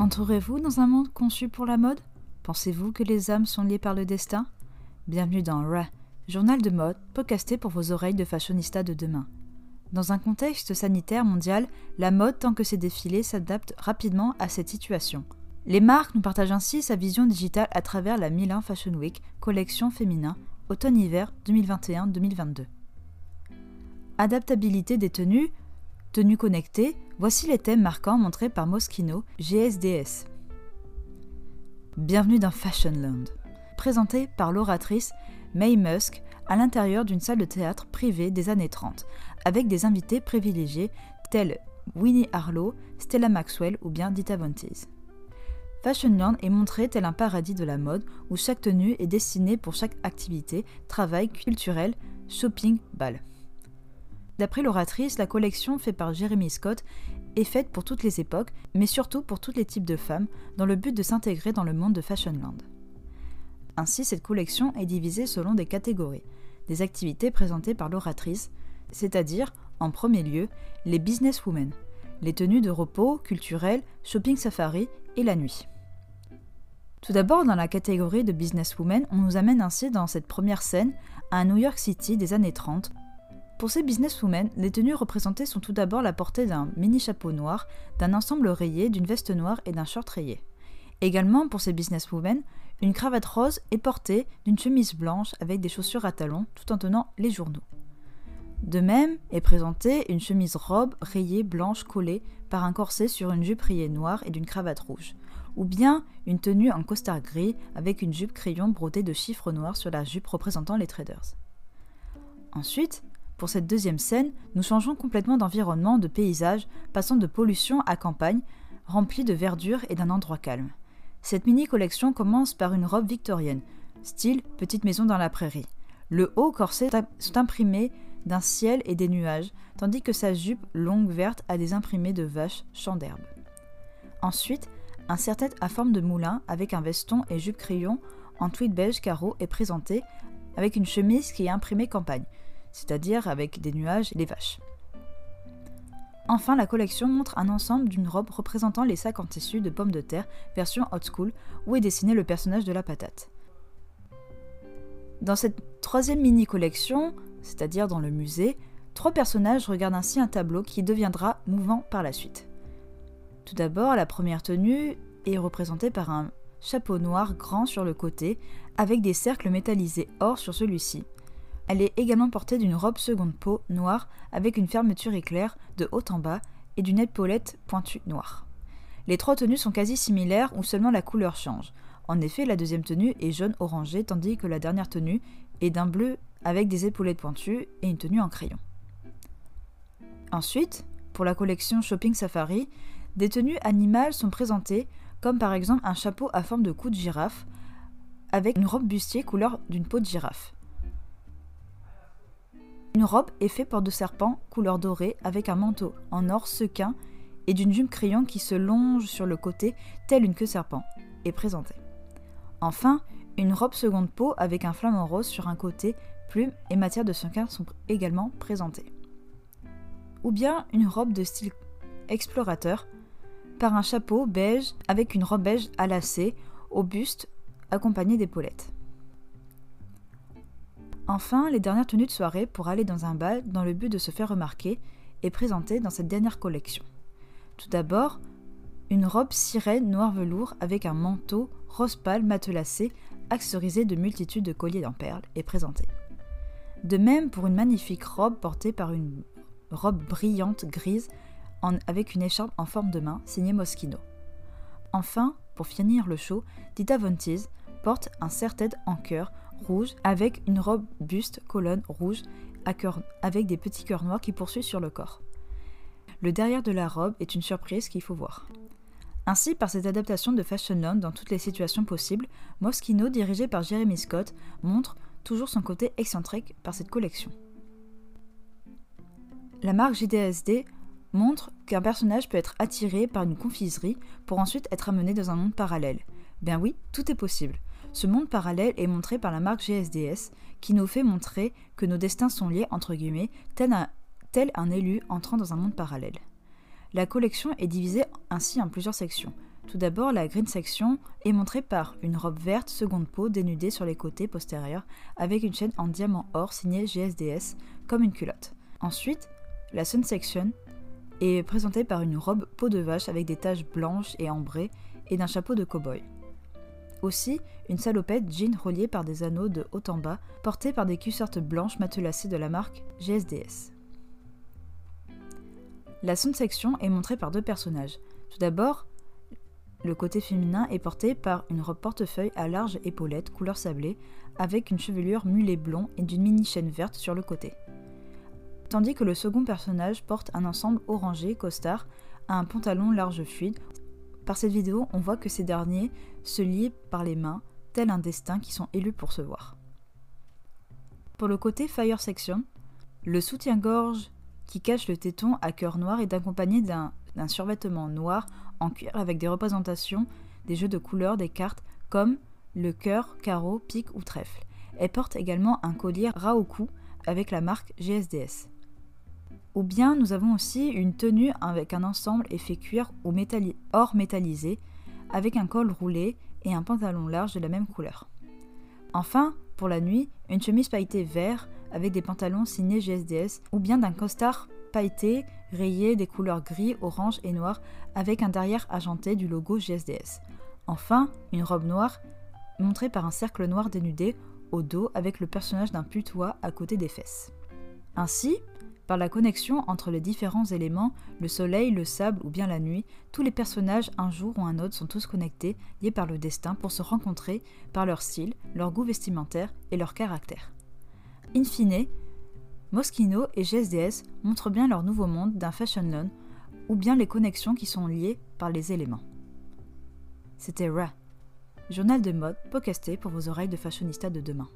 Entrerez-vous dans un monde conçu pour la mode? Pensez-vous que les âmes sont liées par le destin? Bienvenue dans Ra, journal de mode, podcasté pour vos oreilles de fashionista de demain. Dans un contexte sanitaire mondial, la mode tant que ses défilés s'adapte rapidement à cette situation. Les marques nous partagent ainsi sa vision digitale à travers la Milan Fashion Week, collection féminin, automne-hiver 2021-2022. Adaptabilité des tenues, tenues connectées, voici les thèmes marquants montrés par Moschino, GSDS. Bienvenue dans Fashionland, présenté par l'oratrice May Musk à l'intérieur d'une salle de théâtre privée des années 30, avec des invités privilégiés tels Winnie Harlow, Stella Maxwell ou bien Dita Von. Fashionland est montré tel un paradis de la mode où chaque tenue est destinée pour chaque activité, travail, culturel, shopping, bal. D'après l'oratrice, la collection faite par Jeremy Scott est faite pour toutes les époques, mais surtout pour tous les types de femmes, dans le but de s'intégrer dans le monde de Fashionland. Ainsi, cette collection est divisée selon des catégories, des activités présentées par l'oratrice, c'est-à-dire, en premier lieu, les businesswomen, les tenues de repos, culturelles, shopping safari et la nuit. Tout d'abord, dans la catégorie de businesswomen, on nous amène ainsi dans cette première scène à New York City des années 30. Pour ces businesswomen, les tenues représentées sont tout d'abord la portée d'un mini chapeau noir, d'un ensemble rayé, d'une veste noire et d'un short rayé. Également, pour ces businesswomen, une cravate rose est portée d'une chemise blanche avec des chaussures à talons tout en tenant les journaux. De même est présentée une chemise robe rayée blanche collée par un corset sur une jupe rayée noire et d'une cravate rouge, ou bien une tenue en costard gris avec une jupe crayon brodée de chiffres noirs sur la jupe représentant les traders. Ensuite, pour cette deuxième scène, nous changeons complètement d'environnement, de paysage, passant de pollution à campagne, remplie de verdure et d'un endroit calme. Cette mini-collection commence par une robe victorienne, style petite maison dans la prairie. Le haut corset est imprimé d'un ciel et des nuages, tandis que sa jupe longue verte a des imprimés de vaches, champs d'herbe. Ensuite, un serre-tête à forme de moulin avec un veston et jupe crayon en tweed beige carreau est présenté avec une chemise qui est imprimée campagne, c'est-à-dire avec des nuages et des vaches. Enfin, la collection montre un ensemble d'une robe représentant les sacs en tissu de pommes de terre, version hot school, où est dessiné le personnage de la patate. Dans cette troisième mini-collection, c'est-à-dire dans le musée, trois personnages regardent ainsi un tableau qui deviendra mouvant par la suite. Tout d'abord, la première tenue est représentée par un chapeau noir grand sur le côté, avec des cercles métallisés or sur celui-ci. Elle est également portée d'une robe seconde peau noire avec une fermeture éclair de haut en bas et d'une épaulette pointue noire. Les trois tenues sont quasi similaires ou seulement la couleur change. En effet, la deuxième tenue est jaune orangé tandis que la dernière tenue est d'un bleu avec des épaulettes pointues et une tenue en crayon. Ensuite, pour la collection Shopping Safari, des tenues animales sont présentées, comme par exemple un chapeau à forme de cou de girafe, avec une robe bustier couleur d'une peau de girafe. Une robe effet porte de serpent couleur dorée avec un manteau en or sequin et d'une jupe crayon qui se longe sur le côté telle une queue serpent est présentée. Enfin, une robe seconde peau avec un flamant rose sur un côté plumes et matières de sequin sont également présentées. Ou bien une robe de style explorateur par un chapeau beige avec une robe beige à lacets au buste accompagnée d'épaulettes. Enfin, les dernières tenues de soirée pour aller dans un bal dans le but de se faire remarquer est présentée dans cette dernière collection. Tout d'abord, une robe sirène noir velours avec un manteau rose pâle matelassé axorisé de multitudes de colliers en perles est présentée. De même pour une magnifique robe portée par une robe brillante grise avec une écharpe en forme de main signée Moschino. Enfin, pour finir le show, Dita Von porte un serre-tête en cœur rouge avec une robe buste colonne rouge avec des petits cœurs noirs qui poursuivent sur le corps. Le derrière de la robe est une surprise qu'il faut voir. Ainsi, par cette adaptation de Fashionland dans toutes les situations possibles, Moschino, dirigé par Jeremy Scott, montre toujours son côté excentrique par cette collection. La marque JDSD montre qu'un personnage peut être attiré par une confiserie pour ensuite être amené dans un monde parallèle. Bien oui, tout est possible. Ce monde parallèle est montré par la marque GSDS, qui nous fait montrer que nos destins sont liés, entre guillemets, tel un, élu entrant dans un monde parallèle. La collection est divisée ainsi en plusieurs sections. Tout d'abord, la green section est montrée par une robe verte seconde peau dénudée sur les côtés postérieurs avec une chaîne en diamant or signée GSDS comme une culotte. Ensuite, la sun section est présentée par une robe peau de vache avec des taches blanches et ambrées et d'un chapeau de cow-boy. Aussi, une salopette jean reliée par des anneaux de haut en bas, portée par des cussertes blanches matelassées de la marque GSDS. La section est montrée par deux personnages. Tout d'abord, le côté féminin est porté par une robe portefeuille à large épaulette couleur sablée, avec une chevelure mulet blond et d'une mini chaîne verte sur le côté. Tandis que le second personnage porte un ensemble orangé costard à un pantalon large fluide par cette vidéo, on voit que ces derniers se lient par les mains, tel un destin qui sont élus pour se voir. Pour le côté Fire Section, le soutien-gorge qui cache le téton à cœur noir est accompagné d'un survêtement noir en cuir avec des représentations des jeux de couleurs des cartes comme le cœur, carreau, pique ou trèfle. Elle porte également un collier ras au cou avec la marque GSDS. Ou bien nous avons aussi une tenue avec un ensemble effet cuir ou or métallisé, avec un col roulé et un pantalon large de la même couleur. Enfin, pour la nuit, une chemise pailletée vert avec des pantalons signés GSDS ou bien d'un costard pailleté rayé des couleurs gris, orange et noir avec un derrière argenté du logo GSDS. Enfin, une robe noire montrée par un cercle noir dénudé au dos avec le personnage d'un putois à côté des fesses. Ainsi, par la connexion entre les différents éléments, le soleil, le sable ou bien la nuit, tous les personnages un jour ou un autre sont tous connectés, liés par le destin pour se rencontrer par leur style, leur goût vestimentaire et leur caractère. In fine, Moschino et GSDS montrent bien leur nouveau monde d'un fashion loan ou bien les connexions qui sont liées par les éléments. C'était Ra, journal de mode podcasté pour vos oreilles de fashionista de demain.